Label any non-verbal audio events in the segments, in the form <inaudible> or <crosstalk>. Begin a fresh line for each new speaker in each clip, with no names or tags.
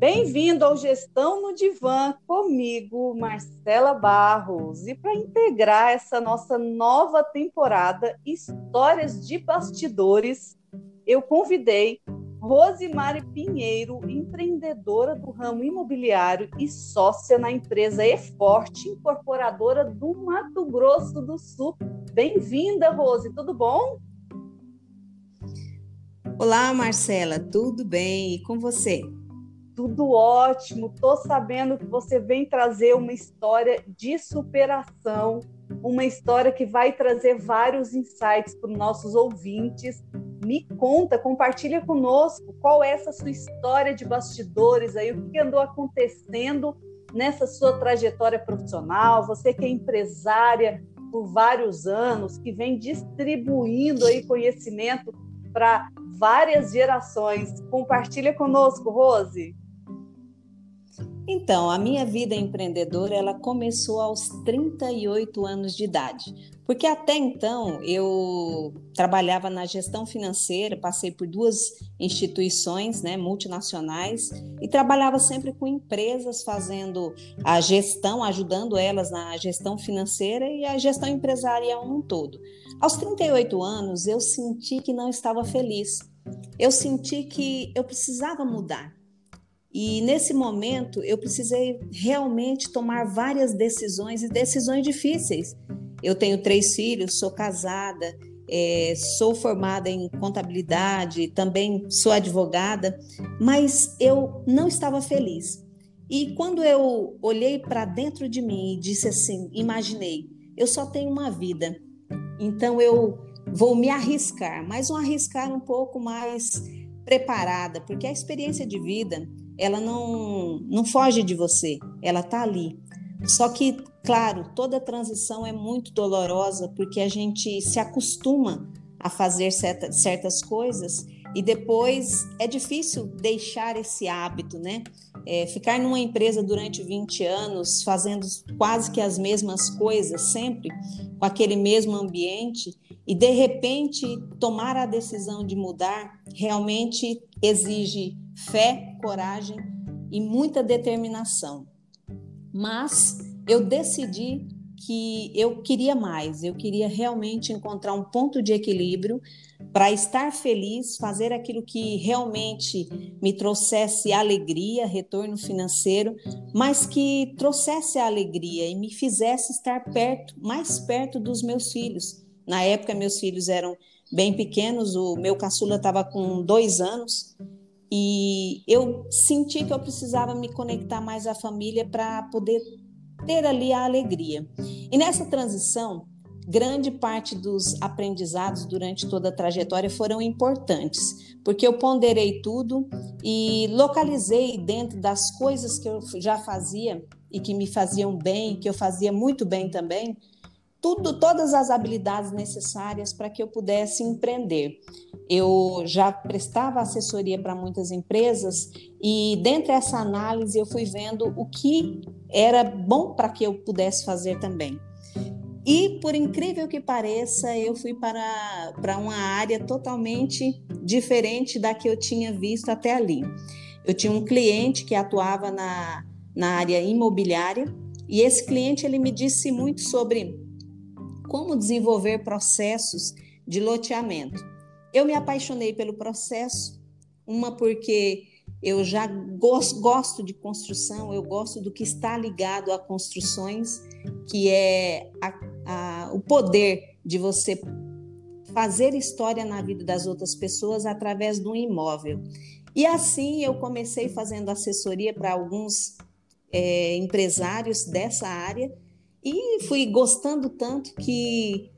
Bem-vindo ao Gestão no Divã, comigo, Marcela Barros. E para integrar essa nossa nova temporada, Histórias de Bastidores, eu convidei Rosimari Pinheiro, empreendedora do ramo imobiliário e sócia na empresa Eforte, incorporadora do Mato Grosso do Sul. Bem-vinda, Rose, tudo bom?
Olá, Marcela, tudo bem? E com você?
Tudo ótimo. Tô sabendo que você vem trazer uma história de superação, uma história que vai trazer vários insights para os nossos ouvintes. Me conta, compartilha conosco qual é essa sua história de bastidores aí, o que andou acontecendo nessa sua trajetória profissional, você que é empresária por vários anos, que vem distribuindo aí conhecimento para várias gerações. Compartilha conosco, Rose.
Então, a minha vida empreendedora, ela começou aos 38 anos de idade, porque até então eu trabalhava na gestão financeira, passei por duas instituições, né, multinacionais, e trabalhava sempre com empresas fazendo a gestão, ajudando elas na gestão financeira e a gestão empresarial um todo. Aos 38 anos, eu senti que não estava feliz. Eu senti que eu precisava mudar e nesse momento eu precisei realmente tomar várias decisões e decisões difíceis. Eu tenho três filhos, sou casada, é, sou formada em contabilidade, também sou advogada, mas eu não estava feliz. E quando eu olhei para dentro de mim e disse assim, imaginei, eu só tenho uma vida, então eu vou me arriscar, mas um arriscar um pouco mais preparada, porque a experiência de vida ela não, não foge de você, ela está ali. Só que, claro, toda transição é muito dolorosa porque a gente se acostuma a fazer certa, certas coisas e depois é difícil deixar esse hábito, né? É, ficar numa empresa durante 20 anos, fazendo quase que as mesmas coisas sempre, com aquele mesmo ambiente, e de repente tomar a decisão de mudar, realmente exige fé, coragem e muita determinação. Mas eu decidi que eu queria mais, eu queria realmente encontrar um ponto de equilíbrio para estar feliz, fazer aquilo que realmente me trouxesse alegria, retorno financeiro, mas que trouxesse a alegria e me fizesse estar perto, mais perto dos meus filhos. Na época, meus filhos eram bem pequenos, o meu caçula estava com dois anos e eu senti que eu precisava me conectar mais à família para poder ter ali a alegria. E nessa transição, grande parte dos aprendizados durante toda a trajetória foram importantes, porque eu ponderei tudo e localizei dentro das coisas que eu já fazia e que me faziam bem, que eu fazia muito bem também, tudo, todas as habilidades necessárias para que eu pudesse empreender. Eu já prestava assessoria para muitas empresas e dentro dessa análise eu fui vendo o que era bom para que eu pudesse fazer também. E por incrível que pareça, eu fui para, para uma área totalmente diferente da que eu tinha visto até ali. Eu tinha um cliente que atuava na, na área imobiliária e esse cliente ele me disse muito sobre como desenvolver processos de loteamento. Eu me apaixonei pelo processo, uma porque eu já gosto de construção, eu gosto do que está ligado a construções, que é a, a, o poder de você fazer história na vida das outras pessoas através de um imóvel. E assim eu comecei fazendo assessoria para alguns é, empresários dessa área e fui gostando tanto que,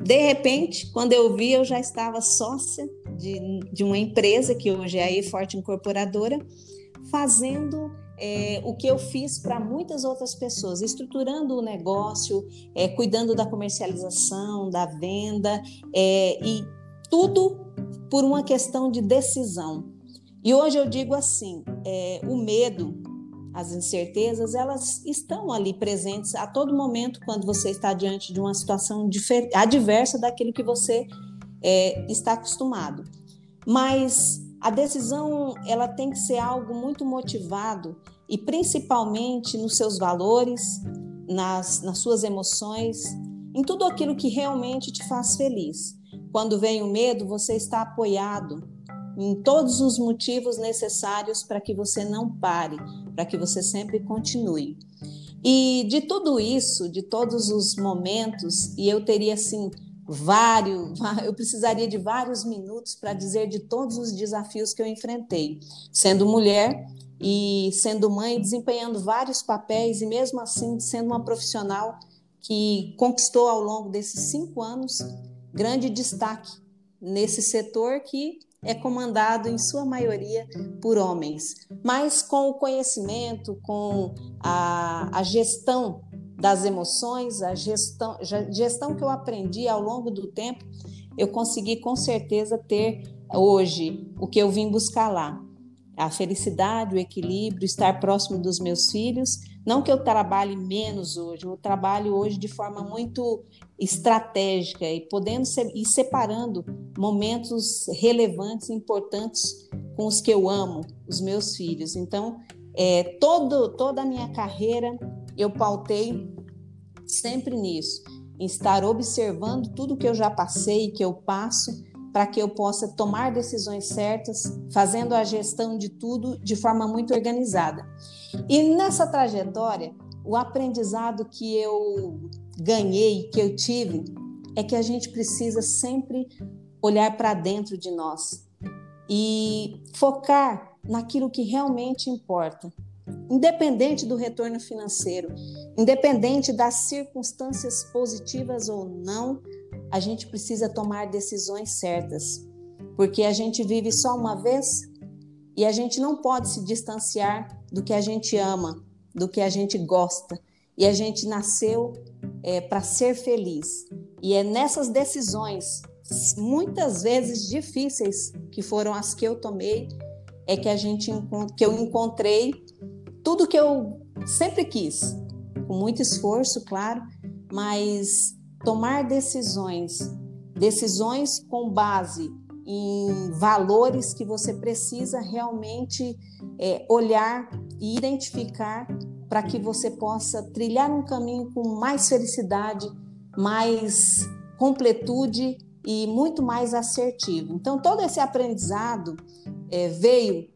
de repente, quando eu vi, eu já estava sócia de, de uma empresa, que hoje é a E-Forte Incorporadora, fazendo é, o que eu fiz para muitas outras pessoas, estruturando o negócio, é, cuidando da comercialização, da venda, é, e tudo por uma questão de decisão. E hoje eu digo assim: o medo as incertezas, elas estão ali presentes a todo momento quando você está diante de uma situação adversa daquilo que você é, está acostumado. Mas A decisão ela tem que ser algo muito motivado e principalmente nos seus valores, nas, nas suas emoções, em tudo aquilo que realmente te faz feliz. Quando vem o medo, você está apoiado em todos os motivos necessários para que você não pare, para que você sempre continue. E de tudo isso, de todos os momentos, e eu teria assim vários, <laughs> eu precisaria de vários minutos para dizer de todos os desafios que eu enfrentei, sendo mulher e sendo mãe, desempenhando vários papéis e mesmo assim sendo uma profissional que conquistou ao longo desses cinco anos grande destaque nesse setor que é comandado em sua maioria por homens, mas com o conhecimento, com a, a gestão das emoções, a gestão, gestão que eu aprendi ao longo do tempo, eu consegui com certeza ter hoje o que eu vim buscar lá. A felicidade, o equilíbrio, estar próximo dos meus filhos. Não que eu trabalhe menos hoje, eu trabalho hoje de forma muito estratégica e podendo ser, ir separando momentos relevantes, importantes com os que eu amo, os meus filhos. Então, é, todo, toda a minha carreira eu pautei sempre nisso, em estar observando tudo que eu já passei, que eu passo, para que eu possa tomar decisões certas, fazendo a gestão de tudo de forma muito organizada. E nessa trajetória, o aprendizado que eu ganhei, que eu tive, é que a gente precisa sempre olhar para dentro de nós e focar naquilo que realmente importa. Independente do retorno financeiro, independente das circunstâncias positivas ou não, a gente precisa tomar decisões certas, porque a gente vive só uma vez e a gente não pode se distanciar do que a gente ama, do que a gente gosta. E a gente nasceu é, para ser feliz. E é nessas decisões, muitas vezes difíceis, que foram as que eu tomei, é que a gente que eu encontrei tudo que eu sempre quis, com muito esforço, claro, mas tomar decisões, decisões com base em valores que você precisa realmente é, olhar e identificar para que você possa trilhar um caminho com mais felicidade, mais completude e muito mais assertivo. Então, todo esse aprendizado é, veio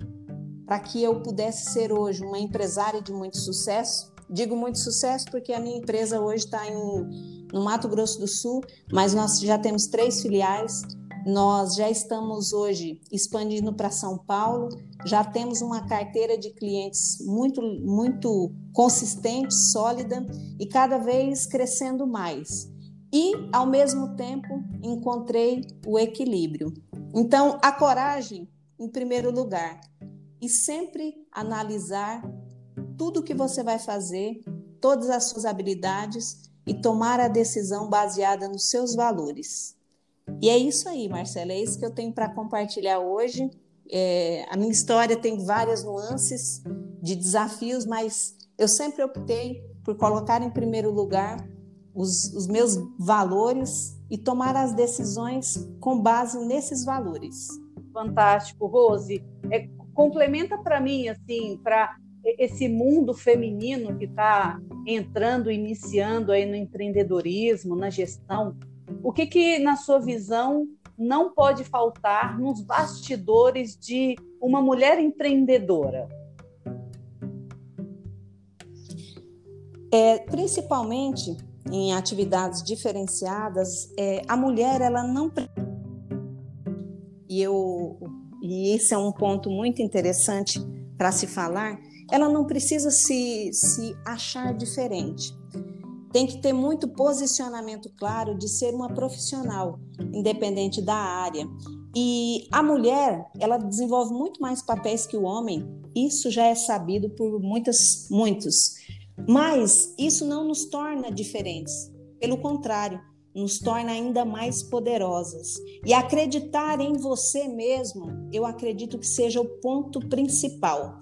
para que eu pudesse ser hoje uma empresária de muito sucesso. Digo muito sucesso porque a minha empresa hoje está no Mato Grosso do Sul, mas nós já temos três filiais. Nós já estamos hoje expandindo para São Paulo, já temos uma carteira de clientes muito, muito consistente, sólida e cada vez crescendo mais. E, ao mesmo tempo, encontrei o equilíbrio. Então, a coragem, em primeiro lugar, e sempre analisar tudo que você vai fazer, todas as suas habilidades e tomar a decisão baseada nos seus valores. E é isso aí, Marcela, é isso que eu tenho para compartilhar hoje. É, a minha história tem várias nuances de desafios, mas eu sempre optei por colocar em primeiro lugar os, os meus valores e tomar as decisões com base nesses valores.
Fantástico, Rose. É, complementa para mim, assim, para esse mundo feminino que está entrando, iniciando aí no empreendedorismo, na gestão, o que que, na sua visão, não pode faltar nos bastidores de uma mulher empreendedora?
É, principalmente em atividades diferenciadas, é, a mulher ela não e eu e esse é um ponto muito interessante para se falar, ela não precisa se, se achar diferente. Tem que ter muito posicionamento claro de ser uma profissional, independente da área. E a mulher, ela desenvolve muito mais papéis que o homem, isso já é sabido por muitas, muitos. Mas isso não nos torna diferentes. Pelo contrário, nos torna ainda mais poderosas. E acreditar em você mesmo, eu acredito que seja o ponto principal.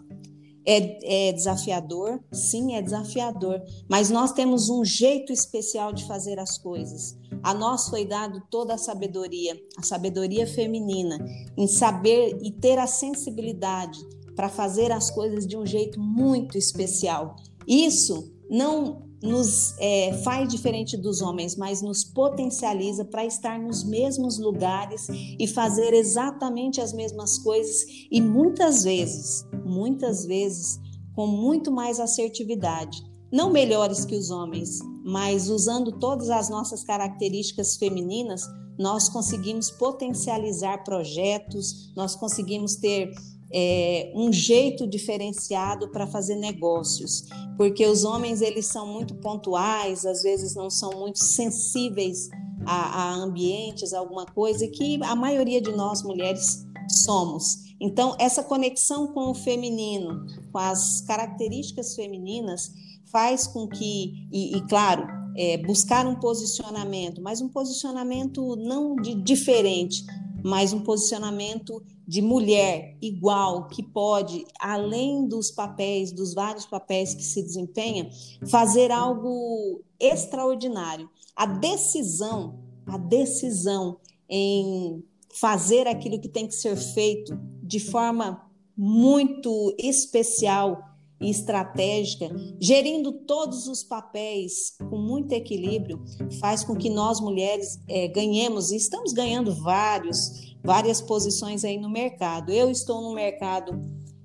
É, é, desafiador? Sim, é desafiador. Mas nós temos um jeito especial de fazer as coisas. A nós foi dado toda a sabedoria, a sabedoria feminina, em saber e ter a sensibilidade para fazer as coisas de um jeito muito especial. Isso não nos é, faz diferente dos homens, mas nos potencializa para estar nos mesmos lugares e fazer exatamente as mesmas coisas e muitas vezes, muitas vezes, com muito mais assertividade. Não melhores que os homens, mas usando todas as nossas características femininas, nós conseguimos potencializar projetos, nós conseguimos ter é, um jeito diferenciado para fazer negócios, porque os homens eles são muito pontuais, às vezes não são muito sensíveis a, a ambientes, a alguma coisa que a maioria de nós mulheres somos. Então essa conexão com o feminino, com as características femininas, faz com que e, e claro é, buscar um posicionamento, mas um posicionamento não de diferente, mas um posicionamento de mulher igual, que pode, além dos papéis, dos vários papéis que se desempenha, fazer algo extraordinário. A decisão, a decisão em fazer aquilo que tem que ser feito de forma muito especial e estratégica, gerindo todos os papéis com muito equilíbrio, faz com que nós mulheres é, ganhemos, e estamos ganhando vários, várias posições aí no mercado. Eu estou no mercado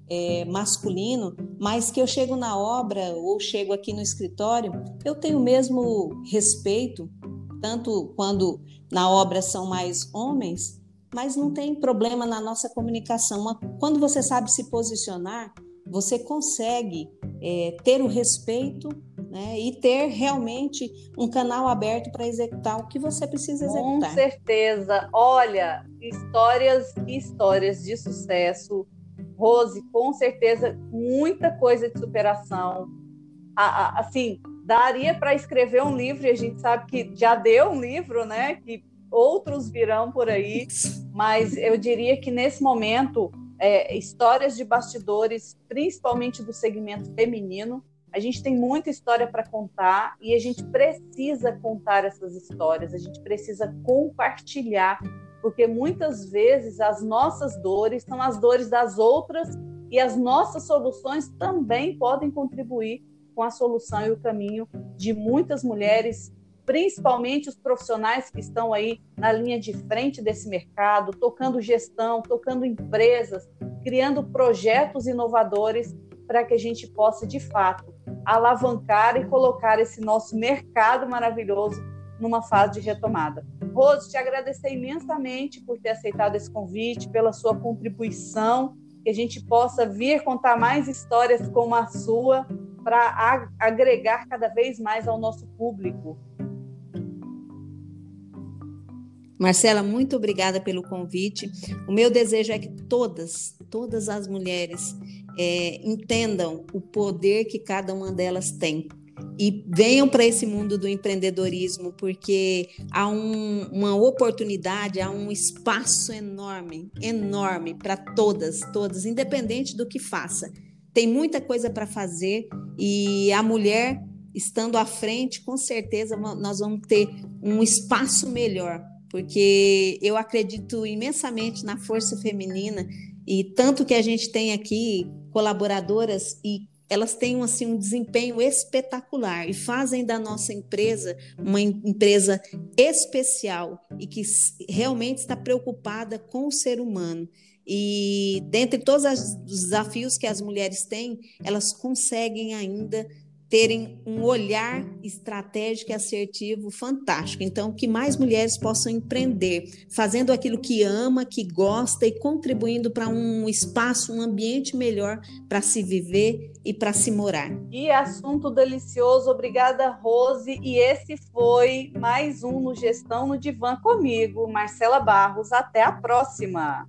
é, masculino, mas que eu chego na obra ou chego aqui no escritório, eu tenho o mesmo respeito, tanto quando na obra são mais homens, mas não tem problema na nossa comunicação. Quando você sabe se posicionar, você consegue é, ter o respeito né, e ter realmente um canal aberto para executar o que você precisa executar.
Com certeza. Olha, histórias e histórias de sucesso. Rose, com certeza, muita coisa de superação. assim, daria para escrever um livro, e a gente sabe que já deu um livro, né? Que outros virão por aí, <laughs> mas eu diria que nesse momento é, histórias de bastidores, principalmente do segmento feminino. A gente tem muita história para contar e a gente precisa contar essas histórias, a gente precisa compartilhar, porque muitas vezes as nossas dores são as dores das outras e as nossas soluções também podem contribuir com a solução e o caminho de muitas mulheres principalmente os profissionais que estão aí na linha de frente desse mercado, tocando gestão, tocando empresas, criando projetos inovadores para que a gente possa, de fato, alavancar e colocar esse nosso mercado maravilhoso numa fase de retomada. Rose, te agradecer imensamente por ter aceitado esse convite, pela sua contribuição, que a gente possa vir contar mais histórias como a sua para agregar cada vez mais ao nosso público.
Marcela, muito obrigada pelo convite. O meu desejo é que todas, todas as mulheres é, entendam o poder que cada uma delas tem e venham para esse mundo do empreendedorismo, porque há um, uma oportunidade, há um espaço enorme, enorme para todas, todas, independente do que faça. Tem muita coisa para fazer e a mulher estando à frente, com certeza nós vamos ter um espaço melhor porque eu acredito imensamente na força feminina e tanto que a gente tem aqui colaboradoras e elas têm assim um desempenho espetacular e fazem da nossa empresa uma empresa especial e que realmente está preocupada com o ser humano. E dentre todos os desafios que as mulheres têm, elas conseguem ainda terem um olhar estratégico e assertivo fantástico. Então, que mais mulheres possam empreender, fazendo aquilo que ama, que gosta e contribuindo para um espaço, um ambiente melhor para se viver e para se morar.
E assunto delicioso, obrigada Rose. E esse foi mais um no Gestão no Divã comigo, Marcela Barros. Até a próxima.